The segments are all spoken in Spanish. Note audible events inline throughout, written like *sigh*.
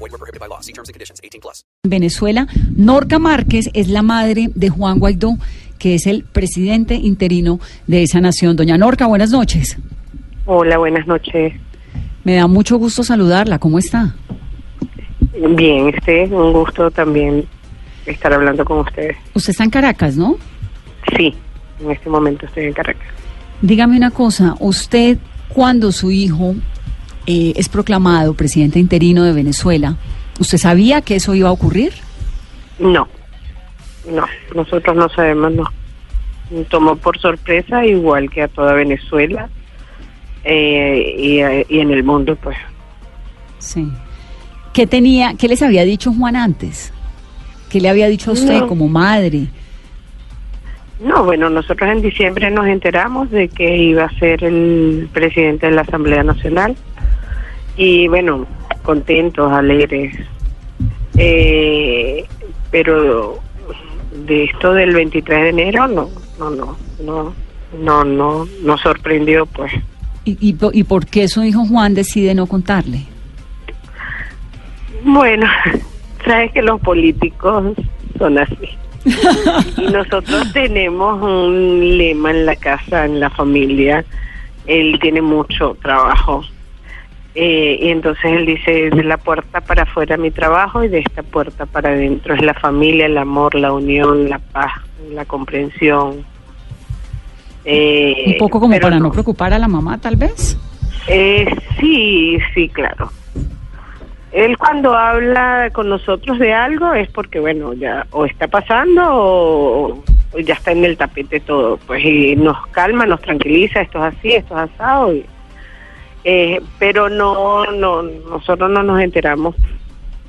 Void were prohibited by law. See terms and conditions. 18 plus. Venezuela, Norca Márquez es la madre de Juan Guaidó, que es el presidente interino de esa nación. Doña Norca, buenas noches. Hola, buenas noches. Me da mucho gusto saludarla. ¿Cómo está? Bien, este un gusto también estar hablando con ustedes. Usted está en Caracas, ¿no? Sí, en este momento estoy en Caracas. Dígame una cosa. Usted, cuando su hijo eh, es proclamado presidente interino de Venezuela, ¿usted sabía que eso iba a ocurrir? No, no, nosotros no sabemos, no. Me tomó por sorpresa, igual que a toda Venezuela eh, y, en el mundo, pues. Sí. ¿Qué tenía, qué les había dicho Juan antes? ¿Qué le había dicho a usted No. como madre? No, bueno, nosotros en diciembre nos enteramos de que iba a ser el presidente de la Asamblea Nacional y bueno, contentos, alegres. Eh, pero de esto del 23 de enero, no, no, no, no, no, no, nos sorprendió, pues. ¿Y, y, y por qué su hijo Juan decide no contarle? Bueno, *laughs* sabes que los políticos son así. *laughs* y nosotros tenemos un lema en la casa, en la familia. Él tiene mucho trabajo. Eh, y entonces él dice, de la puerta para afuera mi trabajo y de esta puerta para adentro es la familia, el amor, la unión, la paz, la comprensión. Eh, Un poco como para no preocupar a la mamá, tal vez. eh, sí, sí, claro. Él cuando habla con nosotros de algo es porque, bueno, ya o está pasando o, o ya está en el tapete todo, pues y nos calma, nos tranquiliza, esto es así, esto es asado, y, eh, pero no, no, nosotros no nos enteramos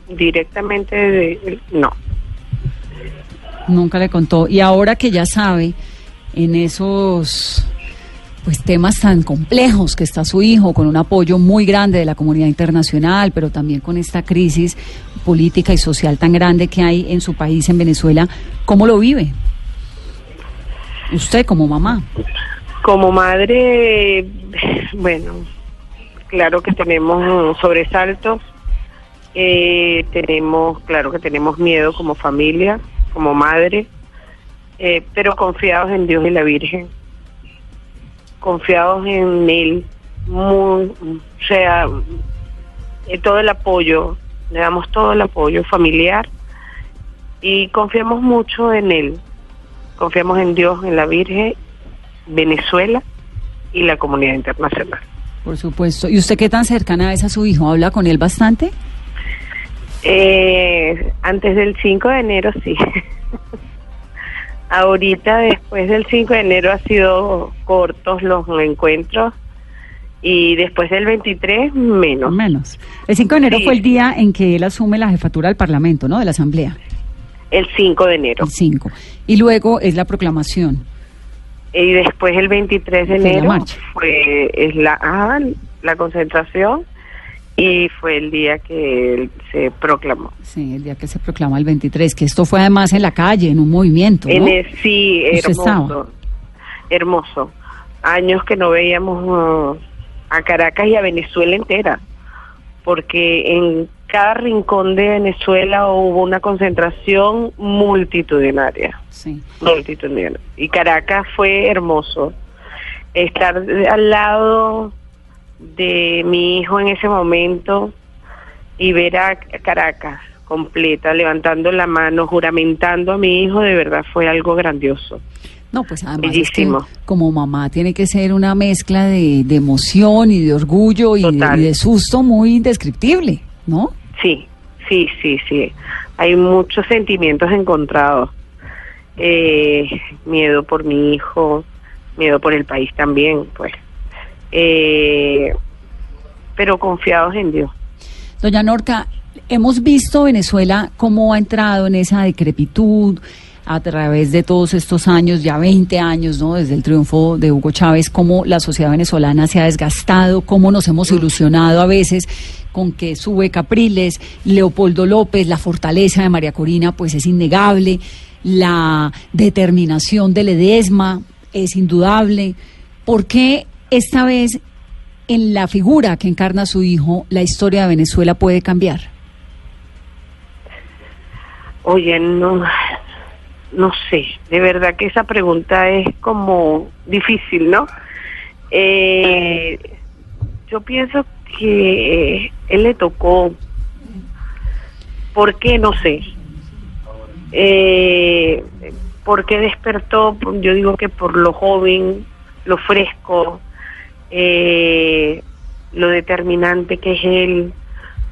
directamente de, no. Nunca le contó. Y ahora que ya sabe, en esos pues temas tan complejos que está su hijo, con un apoyo muy grande de la comunidad internacional, pero también con esta crisis política y social tan grande que hay en su país, en Venezuela, ¿cómo lo vive? Usted como mamá. Como madre, bueno, claro que tenemos sobresaltos, eh, tenemos, claro que tenemos miedo como familia, como madre, eh, pero confiados en Dios y la Virgen, confiados en Él, o sea, eh, todo el apoyo, le damos todo el apoyo familiar y confiamos mucho en Él, confiamos en Dios, en la Virgen Venezuela y la comunidad internacional. Por supuesto. ¿Y usted qué tan cercana es a su hijo? ¿Habla con él bastante? Eh, antes del 5 de enero sí. Ahorita después del 5 de enero ha sido cortos los encuentros y después del 23 menos. Menos. El 5 de enero Sí. fue el día en que él asume la jefatura del Parlamento, ¿no? De la Asamblea. El 5 de enero. El 5. Y luego es la proclamación. Y después el 23 de enero fue es la, ah, la concentración y fue el día que él se proclamó. Sí, el día que se proclama el 23, que esto fue además en la calle, en un movimiento, ¿no? En el, sí, hermoso. Hermoso. Años que no veíamos uh, a Caracas y a Venezuela entera, porque en cada rincón de Venezuela hubo una concentración multitudinaria. Sí. multitudinaria. Y Caracas fue hermoso. Estar al lado de mi hijo en ese momento y ver a Caracas completa, levantando la mano, juramentando a mi hijo, de verdad fue algo grandioso. No, pues además es que Bellísimo. como mamá tiene que ser una mezcla de, de emoción y de orgullo y de, y de susto muy indescriptible, ¿no? Sí, sí, sí, sí. Hay muchos sentimientos encontrados. Eh, miedo por mi hijo, miedo por el país también, pues. Eh, pero confiados en Dios. Doña Norca, hemos visto Venezuela cómo ha entrado en esa decrepitud a través de todos estos años, ya 20 años, ¿no? Desde el triunfo de Hugo Chávez, cómo la sociedad venezolana se ha desgastado, cómo nos hemos ilusionado a veces con que sube Capriles, Leopoldo López, la fortaleza de María Corina, pues es innegable, la determinación de Ledesma es indudable. ¿Por qué esta vez en la figura que encarna su hijo la historia de Venezuela puede cambiar? Oye, no, no sé, de verdad que esa pregunta es como difícil, ¿no? Eh, yo pienso que él le tocó, ¿por qué? No sé. Eh, ¿Por qué despertó? Yo digo que por lo joven, lo fresco, eh, lo determinante que es él,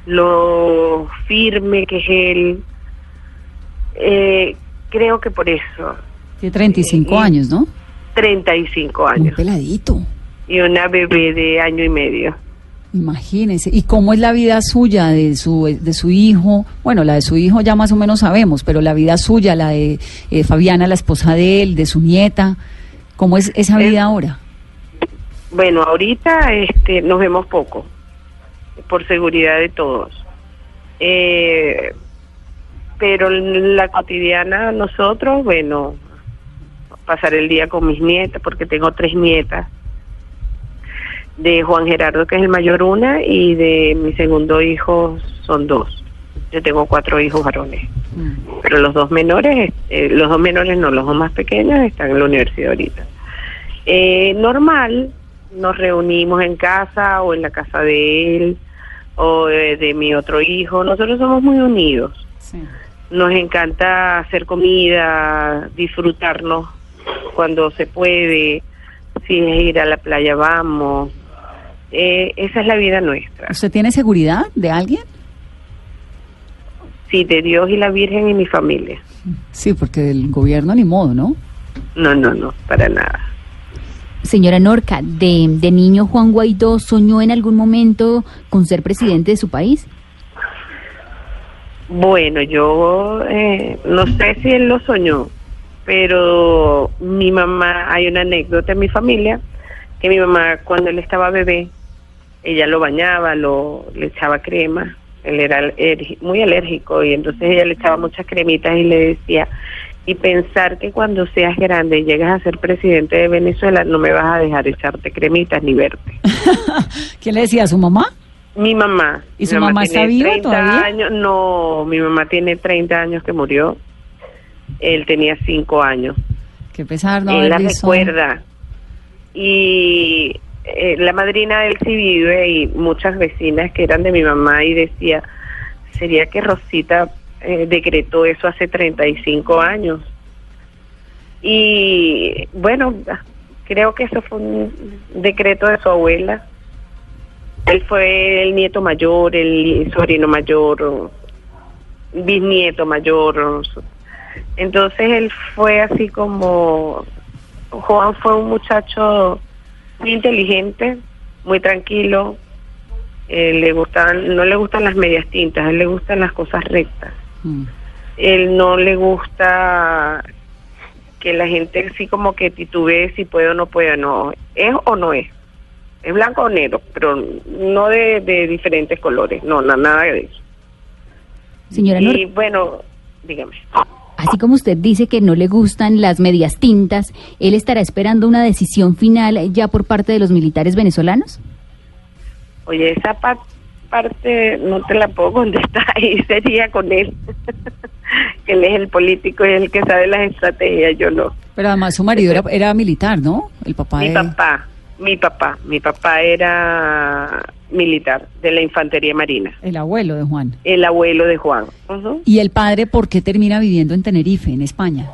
lo firme que es él. Eh, creo que por eso. Tiene 35 años, ¿no? 35 Un años. peladito. Y una bebé de año y medio. Imagínese. ¿Y cómo es la vida suya de su, de su hijo? Bueno, la de su hijo ya más o menos sabemos, pero la vida suya, la de eh, Fabiana, la esposa de él, de su nieta, ¿cómo es esa Es- vida ahora? Bueno, ahorita este, nos vemos poco, por seguridad de todos. Eh, pero en la cotidiana nosotros, bueno, pasar el día con mis nietas, porque tengo tres nietas, de Juan Gerardo, que es el mayor una, y de mi segundo hijo son dos. Yo tengo cuatro hijos varones, pero los dos menores, eh, los dos menores no, los dos más pequeños están en la universidad ahorita. Eh, normal, nos reunimos en casa o en la casa de él o eh, de mi otro hijo. Nosotros somos muy unidos. Nos encanta hacer comida, disfrutarnos cuando se puede. Si es ir a la playa, vamos. Eh, esa es la vida nuestra. ¿Usted tiene seguridad de alguien? Sí, de Dios y la Virgen y mi familia. Sí, porque del gobierno ni modo, ¿no? No, no, no, para nada. Señora Norca, de, de niño Juan Guaidó soñó en algún momento con ser presidente de su país. Bueno, yo eh, no sé si él lo soñó, pero mi mamá, hay una anécdota en mi familia, que mi mamá cuando él estaba bebé, ella lo bañaba, lo, le echaba crema, él era muy alérgico y entonces ella le echaba muchas cremitas y le decía, y pensar que cuando seas grande y llegas a ser presidente de Venezuela no me vas a dejar echarte cremitas ni verte. *laughs* ¿Quién le decía a su mamá? Mi mamá. ¿Y su Mi mamá está viva 30 todavía? Años, no, mi mamá tiene 30 años que murió. Él tenía 5 años. Qué pesar no Él la recuerda. Y eh, la madrina de él sí vive y muchas vecinas que eran de mi mamá y decía, sería que Rosita eh, decretó eso hace 35 años. Y bueno, creo que eso fue un decreto de su abuela. Él fue el nieto mayor, el sobrino mayor, bisnieto mayor. Entonces él fue así como Juan fue un muchacho muy inteligente, muy tranquilo. eh, le gustan, no le gustan las medias tintas, a él le gustan las cosas rectas. Mm. Él no le gusta que la gente así como que titubee si puede o no puede, no. Es o no es. Es blanco o negro, pero no de, de diferentes colores, no, na- nada de eso. Señora Y bueno, dígame. así como usted dice que no le gustan las medias tintas, ¿él estará esperando una decisión final ya por parte de los militares venezolanos? Oye, esa pa- parte no te la puedo *laughs* contestar y sería con él. que *laughs* él es el político y el que sabe las estrategias, yo no. Pero además su marido era, era militar, ¿no? El papá Mi de... papá, mi papá, mi papá era militar de la Infantería Marina, El abuelo de Juan. el abuelo de Juan. ¿Y el padre por qué termina viviendo en Tenerife, en España?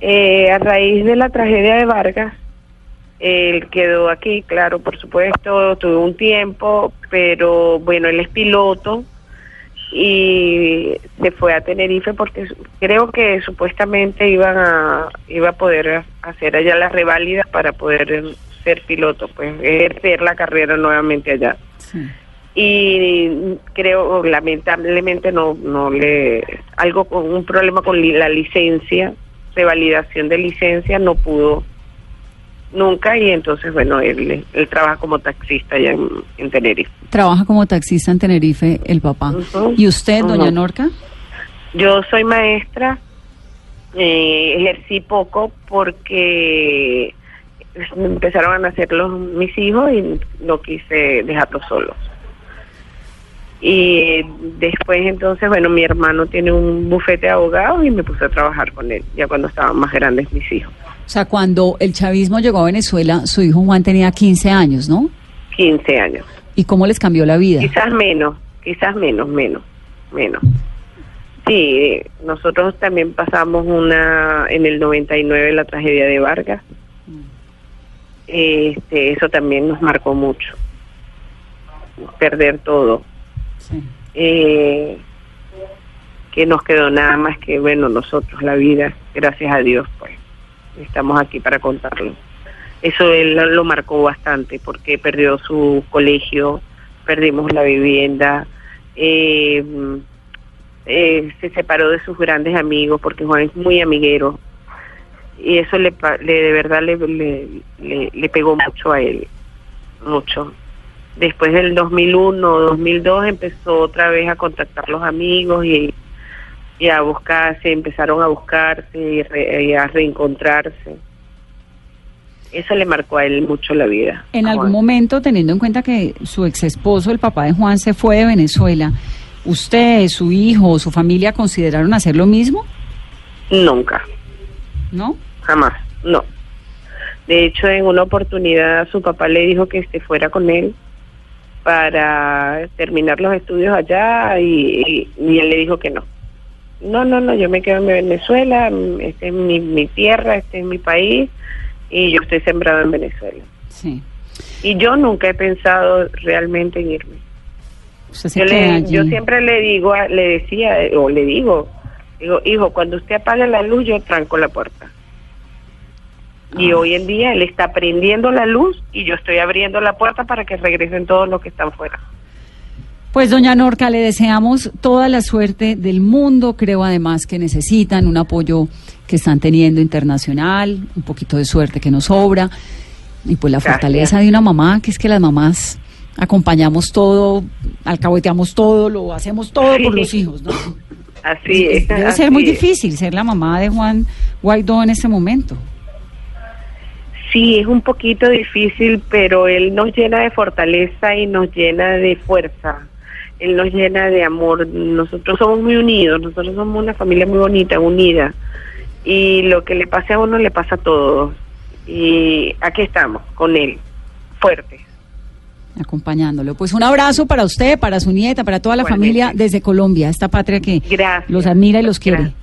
Eh, a raíz de la tragedia de Vargas, él quedó aquí, claro, por supuesto, tuvo un tiempo, pero bueno, él es piloto y se fue a Tenerife porque creo que supuestamente iban a iba a poder hacer allá las reválidas para poder ser piloto, pues ejercer la carrera nuevamente allá. Sí. y creo lamentablemente no no le algo con un problema con la licencia de validación de licencia no pudo nunca y entonces bueno él, él trabaja como taxista allá en, en Tenerife Trabaja como taxista en Tenerife el papá. ¿Y usted, doña. Norca? yo soy maestra eh, ejercí poco porque empezaron a nacer los mis hijos y no quise dejarlos solos y después entonces, bueno, mi hermano tiene un bufete de abogados y me puse a trabajar con él, ya cuando estaban más grandes mis hijos. O sea, cuando el chavismo llegó a Venezuela, su hijo Juan tenía 15 años, ¿no? 15 años. ¿Y cómo les cambió la vida? Quizás menos, quizás menos, menos, menos. Sí, nosotros también pasamos una, en el 99 la tragedia de Vargas. Este, eso también nos marcó mucho. Perder todo. Sí. eh, que nos quedó nada más que, bueno, nosotros, la vida, gracias a Dios, pues, estamos aquí para contarlo. Eso él lo, lo marcó bastante porque perdió su colegio, perdimos la vivienda, eh, eh, se separó de sus grandes amigos porque Juan es muy amiguero y eso le, le de verdad le, le, le, le pegó mucho a él, mucho después del 2001 o 2002 empezó otra vez a contactar los amigos y, y a buscarse, empezaron a buscarse y, re- y a reencontrarse. Eso le marcó a él mucho la vida. En algún Juan. momento, teniendo en cuenta que su ex esposo, el papá de Juan, se fue de Venezuela, ¿usted, su hijo su familia consideraron hacer lo mismo? Nunca, ¿No? Jamás, no. De hecho, en una oportunidad su papá le dijo que se fuera con él para terminar los estudios allá y, y- y él le dijo que no. No, no, no, yo me quedo en Venezuela, esta es mi, mi tierra, este es mi país y yo estoy sembrado en Venezuela. Sí. Y yo nunca he pensado realmente en irme. Yo, le, yo siempre le digo, le decía, eh, o le digo, digo, hijo, cuando usted apague la luz, yo tranco la puerta. Y Ah. hoy en día él está prendiendo la luz y yo estoy abriendo la puerta para que regresen todos los que están fuera. Pues doña Norca, le deseamos toda la suerte del mundo. Creo además que necesitan un apoyo que están teniendo internacional, un poquito de suerte que nos sobra. Y pues la Gracias. fortaleza de una mamá, que es que las mamás acompañamos todo, alcahueteamos todo, lo hacemos todo por los hijos, ¿no? Así es. Debe ser muy es. difícil ser la mamá de Juan Guaidó en este momento. Sí, es un poquito difícil, pero él nos llena de fortaleza y nos llena de fuerza. Él nos llena de amor. Nosotros somos muy unidos, nosotros somos una familia muy bonita, unida. Y lo que le pase a uno le pasa a todos. Y aquí estamos, con él, fuertes. acompañándolo. Pues un abrazo para usted, para su nieta, para toda la Igualmente. familia desde Colombia, esta patria que Gracias. los admira y los quiere. Gracias.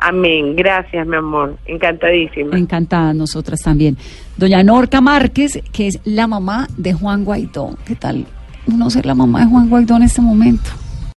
Amén. Gracias, mi amor. Encantadísima. Encantadas nosotras también. Doña Norca Márquez, que es la mamá de Juan Guaidó. ¿Qué tal uno ser la mamá de Juan Guaidó en este momento?